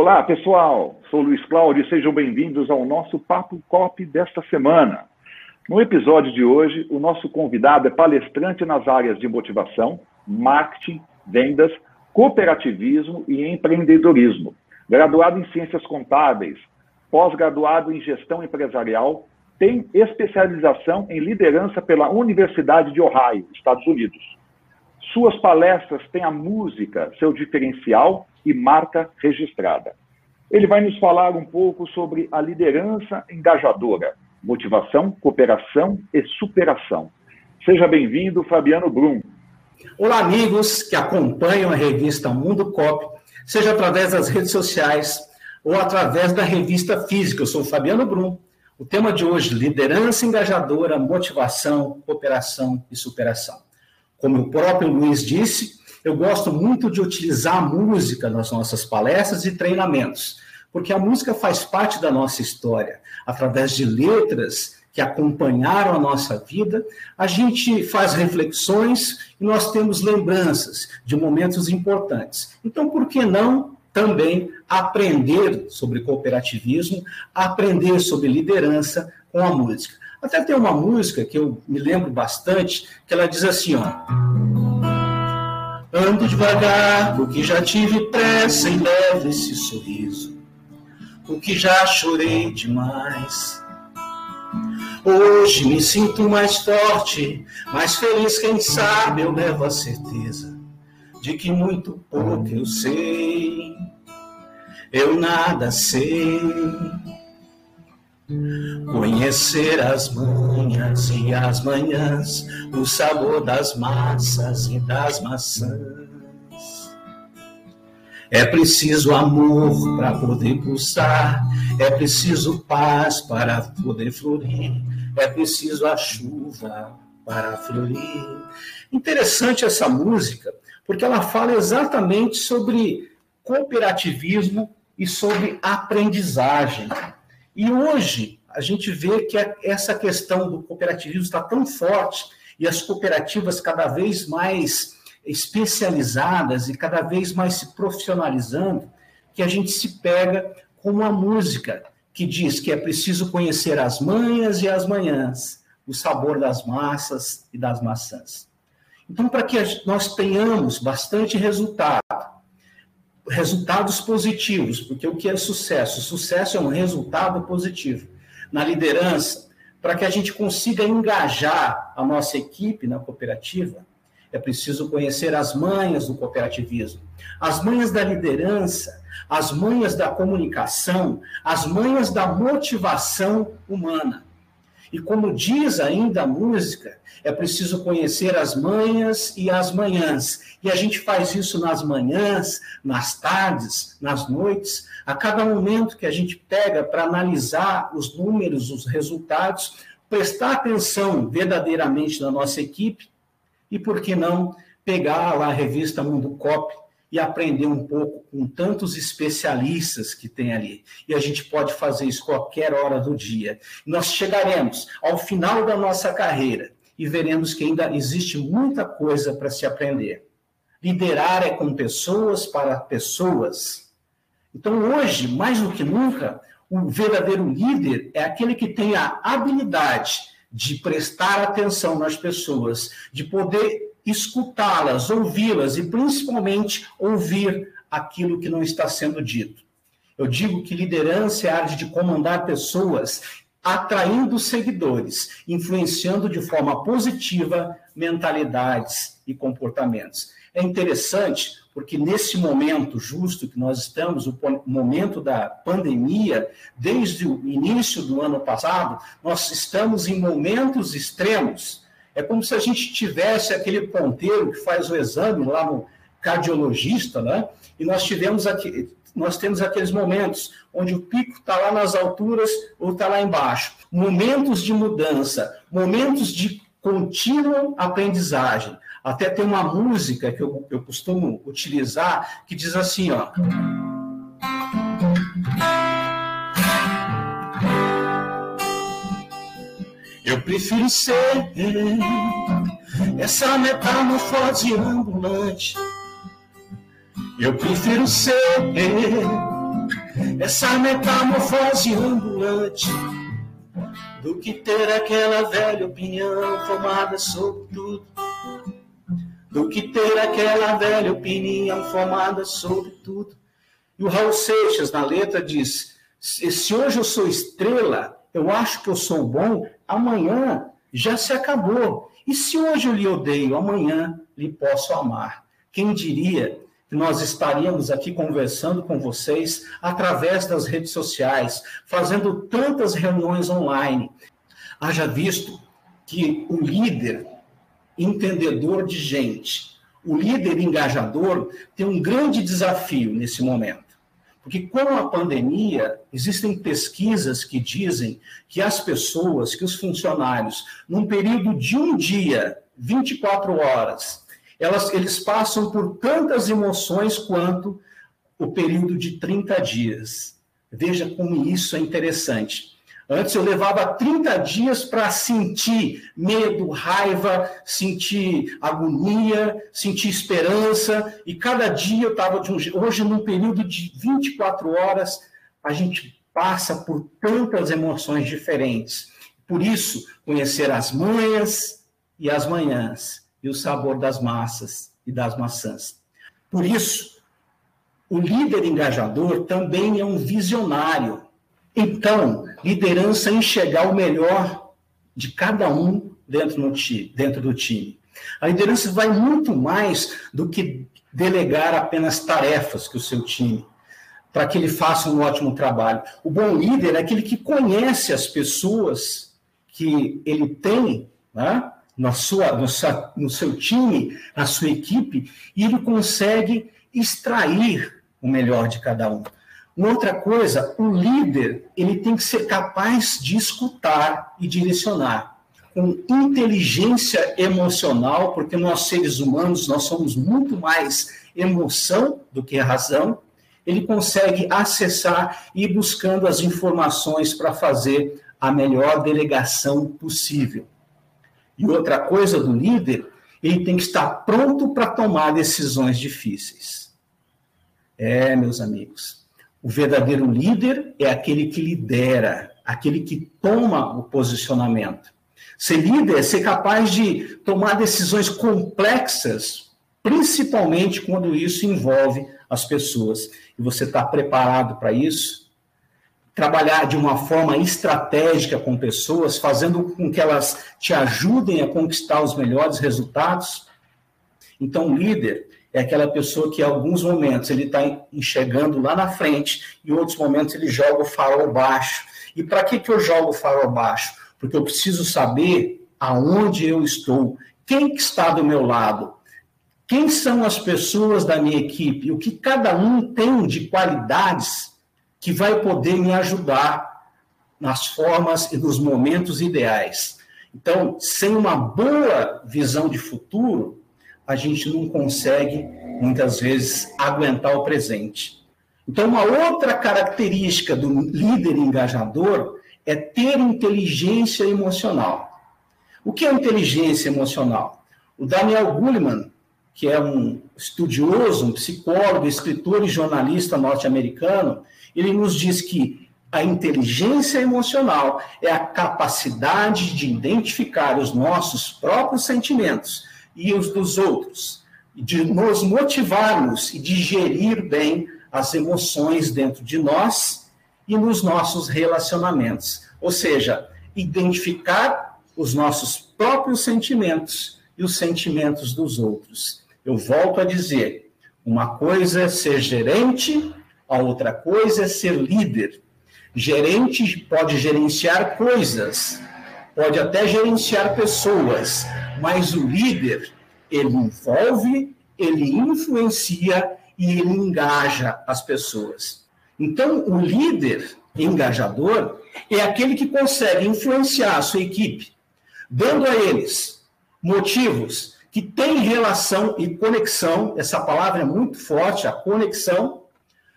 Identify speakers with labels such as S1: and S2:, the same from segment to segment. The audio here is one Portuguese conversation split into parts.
S1: Olá, pessoal. Sou Luiz Cláudio e sejam bem-vindos ao nosso Papo Cop desta semana. No episódio de hoje, o nosso convidado é palestrante nas áreas de motivação, marketing, vendas, cooperativismo e empreendedorismo. Graduado em ciências contábeis, pós-graduado em gestão empresarial, tem especialização em liderança pela Universidade de Ohio, Estados Unidos. Suas palestras têm a música, seu diferencial e marca registrada. Ele vai nos falar um pouco sobre a liderança engajadora, motivação, cooperação e superação. Seja bem-vindo, Fabiano Brum.
S2: Olá, amigos que acompanham a revista Mundo Cop, seja através das redes sociais ou através da revista física. Eu sou Fabiano Brum. O tema de hoje: liderança engajadora, motivação, cooperação e superação. Como o próprio Luiz disse, eu gosto muito de utilizar a música nas nossas palestras e treinamentos, porque a música faz parte da nossa história. Através de letras que acompanharam a nossa vida, a gente faz reflexões e nós temos lembranças de momentos importantes. Então, por que não também aprender sobre cooperativismo, aprender sobre liderança com a música? Até tem uma música que eu me lembro bastante, que ela diz assim, ó. Ando devagar, porque já tive pressa e leve esse sorriso, porque já chorei demais. Hoje me sinto mais forte, mais feliz, quem sabe eu levo a certeza de que muito pouco eu sei, eu nada sei. Conhecer as manhas e as manhãs, o sabor das massas e das maçãs. É preciso amor para poder pulsar, é preciso paz para poder florir, é preciso a chuva para florir. Interessante essa música, porque ela fala exatamente sobre cooperativismo e sobre aprendizagem. E hoje a gente vê que essa questão do cooperativismo está tão forte e as cooperativas cada vez mais especializadas e cada vez mais se profissionalizando, que a gente se pega com uma música que diz que é preciso conhecer as manhas e as manhãs, o sabor das massas e das maçãs. Então, para que nós tenhamos bastante resultado, resultados positivos, porque o que é sucesso? Sucesso é um resultado positivo na liderança, para que a gente consiga engajar a nossa equipe na cooperativa, é preciso conhecer as manhas do cooperativismo, as manhas da liderança, as manhas da comunicação, as manhas da motivação humana. E como diz ainda a música, é preciso conhecer as manhas e as manhãs. E a gente faz isso nas manhãs, nas tardes, nas noites, a cada momento que a gente pega para analisar os números, os resultados, prestar atenção verdadeiramente na nossa equipe e, por que não, pegar lá a revista Mundo Cop e aprender um pouco com tantos especialistas que tem ali. E a gente pode fazer isso qualquer hora do dia. Nós chegaremos ao final da nossa carreira e veremos que ainda existe muita coisa para se aprender. Liderar é com pessoas para pessoas. Então, hoje, mais do que nunca, o verdadeiro líder é aquele que tem a habilidade de prestar atenção nas pessoas, de poder escutá-las, ouvi-las e principalmente ouvir aquilo que não está sendo dito. Eu digo que liderança é a arte de comandar pessoas, atraindo seguidores, influenciando de forma positiva mentalidades e comportamentos. É interessante porque nesse momento justo que nós estamos, o momento da pandemia, desde o início do ano passado, nós estamos em momentos extremos é como se a gente tivesse aquele ponteiro que faz o exame lá no cardiologista, né? E nós tivemos aqui, nós temos aqueles momentos onde o pico está lá nas alturas ou está lá embaixo. Momentos de mudança, momentos de contínua aprendizagem. Até tem uma música que eu, eu costumo utilizar que diz assim, ó. Eu prefiro ser essa metamorfose ambulante. Eu prefiro ser essa metamorfose ambulante do que ter aquela velha opinião formada sobre tudo, do que ter aquela velha opinião formada sobre tudo. E o Raul Seixas, na letra, diz: se hoje eu sou estrela, eu acho que eu sou bom, amanhã já se acabou. E se hoje eu lhe odeio, amanhã lhe posso amar. Quem diria que nós estaríamos aqui conversando com vocês através das redes sociais, fazendo tantas reuniões online. Haja visto que o líder entendedor de gente, o líder engajador, tem um grande desafio nesse momento. Porque com a pandemia, existem pesquisas que dizem que as pessoas, que os funcionários, num período de um dia, 24 horas, elas, eles passam por tantas emoções quanto o período de 30 dias. Veja como isso é interessante. Antes eu levava 30 dias para sentir medo, raiva, sentir agonia, sentir esperança, e cada dia eu estava de um. Hoje, num período de 24 horas, a gente passa por tantas emoções diferentes. Por isso, conhecer as manhas e as manhãs e o sabor das massas e das maçãs. Por isso, o líder engajador também é um visionário. Então, liderança é enxergar o melhor de cada um dentro, time, dentro do time. A liderança vai muito mais do que delegar apenas tarefas que o seu time, para que ele faça um ótimo trabalho. O bom líder é aquele que conhece as pessoas que ele tem, né? na sua, no, seu, no seu time, na sua equipe, e ele consegue extrair o melhor de cada um. Outra coisa, o líder ele tem que ser capaz de escutar e direcionar com inteligência emocional, porque nós seres humanos nós somos muito mais emoção do que razão. Ele consegue acessar e ir buscando as informações para fazer a melhor delegação possível. E outra coisa do líder, ele tem que estar pronto para tomar decisões difíceis. É, meus amigos, o verdadeiro líder é aquele que lidera, aquele que toma o posicionamento. Ser líder é ser capaz de tomar decisões complexas, principalmente quando isso envolve as pessoas. E você está preparado para isso? trabalhar de uma forma estratégica com pessoas, fazendo com que elas te ajudem a conquistar os melhores resultados. Então, líder é aquela pessoa que, em alguns momentos, ele está enxergando lá na frente, em outros momentos, ele joga o farol baixo. E para que, que eu jogo o farol baixo? Porque eu preciso saber aonde eu estou, quem que está do meu lado, quem são as pessoas da minha equipe, o que cada um tem de qualidades que vai poder me ajudar nas formas e nos momentos ideais. Então, sem uma boa visão de futuro, a gente não consegue, muitas vezes, aguentar o presente. Então, uma outra característica do líder engajador é ter inteligência emocional. O que é inteligência emocional? O Daniel Goleman, que é um estudioso, um psicólogo, escritor e jornalista norte-americano, ele nos diz que a inteligência emocional é a capacidade de identificar os nossos próprios sentimentos e os dos outros, de nos motivarmos e de gerir bem as emoções dentro de nós e nos nossos relacionamentos. Ou seja, identificar os nossos próprios sentimentos e os sentimentos dos outros. Eu volto a dizer: uma coisa é ser gerente a outra coisa é ser líder. Gerente pode gerenciar coisas, pode até gerenciar pessoas, mas o líder, ele envolve, ele influencia e ele engaja as pessoas. Então, o líder engajador é aquele que consegue influenciar a sua equipe, dando a eles motivos que têm relação e conexão, essa palavra é muito forte, a conexão,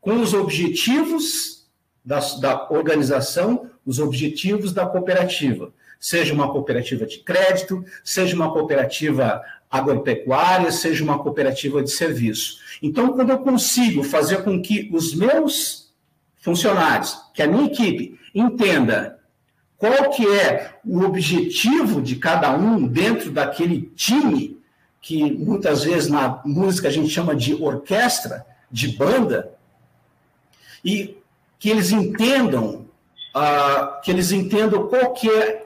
S2: com os objetivos da, da organização, os objetivos da cooperativa. Seja uma cooperativa de crédito, seja uma cooperativa agropecuária, seja uma cooperativa de serviço. Então, quando eu consigo fazer com que os meus funcionários, que a minha equipe entenda qual que é o objetivo de cada um dentro daquele time que muitas vezes na música a gente chama de orquestra, de banda, e que eles entendam, uh, que eles entendam qual que é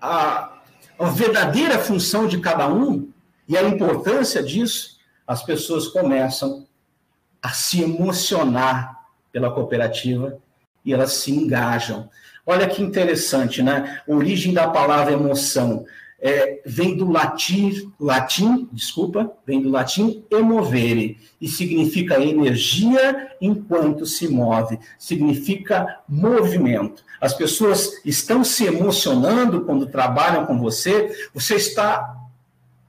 S2: a, a verdadeira função de cada um e a importância disso, as pessoas começam a se emocionar pela cooperativa e elas se engajam. Olha que interessante, né? A origem da palavra emoção é, vem do latim, latim, desculpa, vem do latim emovere, e significa energia enquanto se move, significa movimento. As pessoas estão se emocionando quando trabalham com você, você está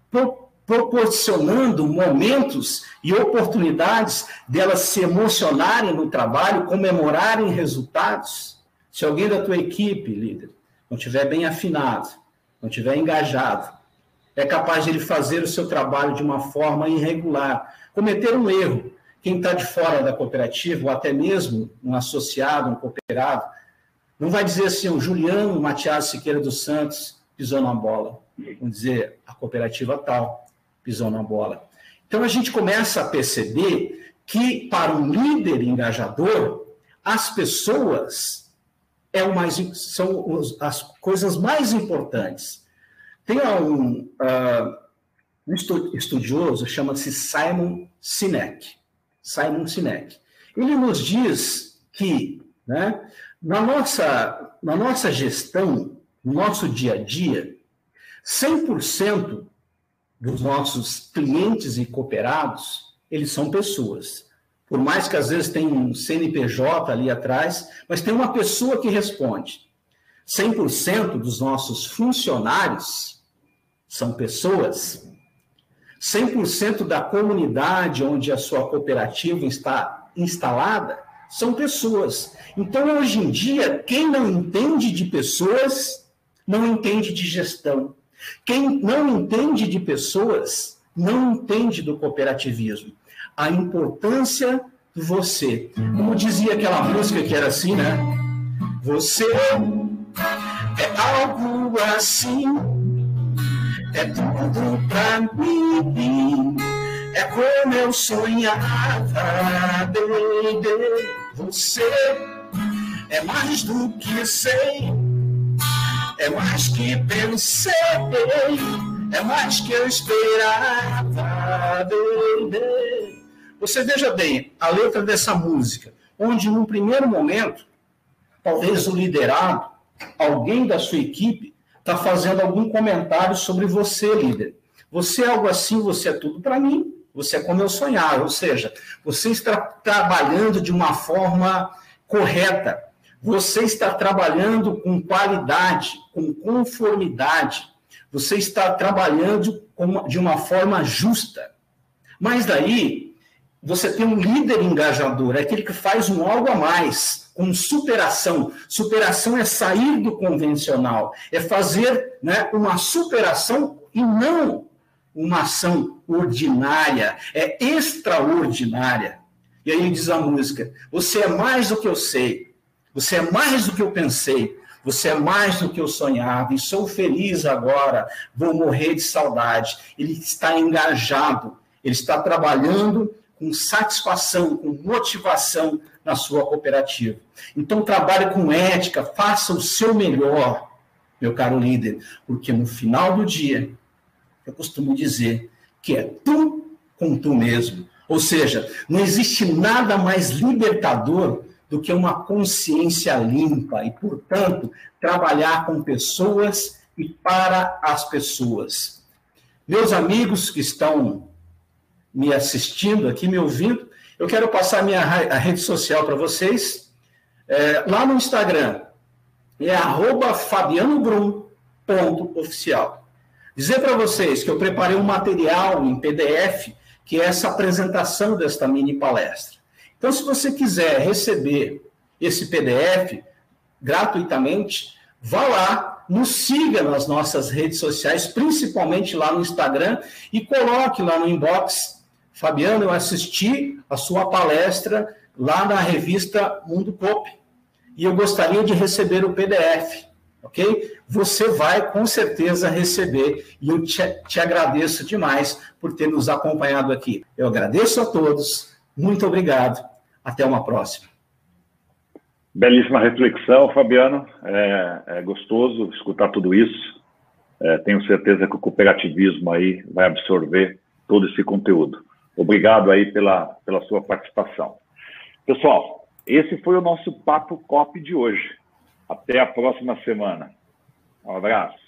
S2: pro, proporcionando momentos e oportunidades delas se emocionarem no trabalho, comemorarem resultados. Se alguém da tua equipe, líder, não estiver bem afinado, não estiver engajado, é capaz de ele fazer o seu trabalho de uma forma irregular, cometer um erro. Quem está de fora da cooperativa, ou até mesmo um associado, um cooperado, não vai dizer assim, o Juliano Matias Siqueira dos Santos pisou na bola. Vamos dizer, a cooperativa tal pisou na bola. Então a gente começa a perceber que, para um líder engajador, as pessoas é o mais, são as coisas mais importantes. Tem um, uh, um estudioso, chama-se Simon Sinek. Simon Sinek. Ele nos diz que, né, na, nossa, na nossa gestão, no nosso dia a dia, 100% dos nossos clientes e cooperados, eles são pessoas. Por mais que às vezes tenha um CNPJ ali atrás, mas tem uma pessoa que responde. 100% dos nossos funcionários são pessoas. 100% da comunidade onde a sua cooperativa está instalada são pessoas. Então, hoje em dia, quem não entende de pessoas, não entende de gestão. Quem não entende de pessoas, não entende do cooperativismo a importância de você. Como dizia aquela música que era assim, né? Você é algo assim, é tudo pra mim. É como eu sonhava, baby. Você é mais do que sei, é mais que pensei, é mais que eu esperava, baby. Você veja bem a letra dessa música, onde num primeiro momento, talvez o liderado, alguém da sua equipe, está fazendo algum comentário sobre você, líder. Você é algo assim, você é tudo para mim, você é como eu sonhava, ou seja, você está trabalhando de uma forma correta, você está trabalhando com qualidade, com conformidade, você está trabalhando de uma forma justa. Mas daí, você tem um líder engajador, é aquele que faz um algo a mais, com superação. Superação é sair do convencional, é fazer né, uma superação e não uma ação ordinária, é extraordinária. E aí diz a música: Você é mais do que eu sei, você é mais do que eu pensei, você é mais do que eu sonhava, e sou feliz agora, vou morrer de saudade. Ele está engajado, ele está trabalhando com satisfação, com motivação na sua cooperativa. Então, trabalhe com ética, faça o seu melhor, meu caro líder, porque no final do dia, eu costumo dizer que é tu com tu mesmo. Ou seja, não existe nada mais libertador do que uma consciência limpa e, portanto, trabalhar com pessoas e para as pessoas. Meus amigos que estão me assistindo aqui, me ouvindo, eu quero passar minha a rede social para vocês. É, lá no Instagram, é arroba fabianobrum.oficial. Dizer para vocês que eu preparei um material em PDF, que é essa apresentação desta mini palestra. Então, se você quiser receber esse PDF gratuitamente, vá lá, nos siga nas nossas redes sociais, principalmente lá no Instagram, e coloque lá no inbox Fabiano, eu assisti a sua palestra lá na revista Mundo Cop. E eu gostaria de receber o PDF, ok? Você vai com certeza receber e eu te, te agradeço demais por ter nos acompanhado aqui. Eu agradeço a todos, muito obrigado, até uma próxima.
S1: Belíssima reflexão, Fabiano. É, é gostoso escutar tudo isso. É, tenho certeza que o cooperativismo aí vai absorver todo esse conteúdo. Obrigado aí pela, pela sua participação. Pessoal, esse foi o nosso Papo COP de hoje. Até a próxima semana. Um abraço.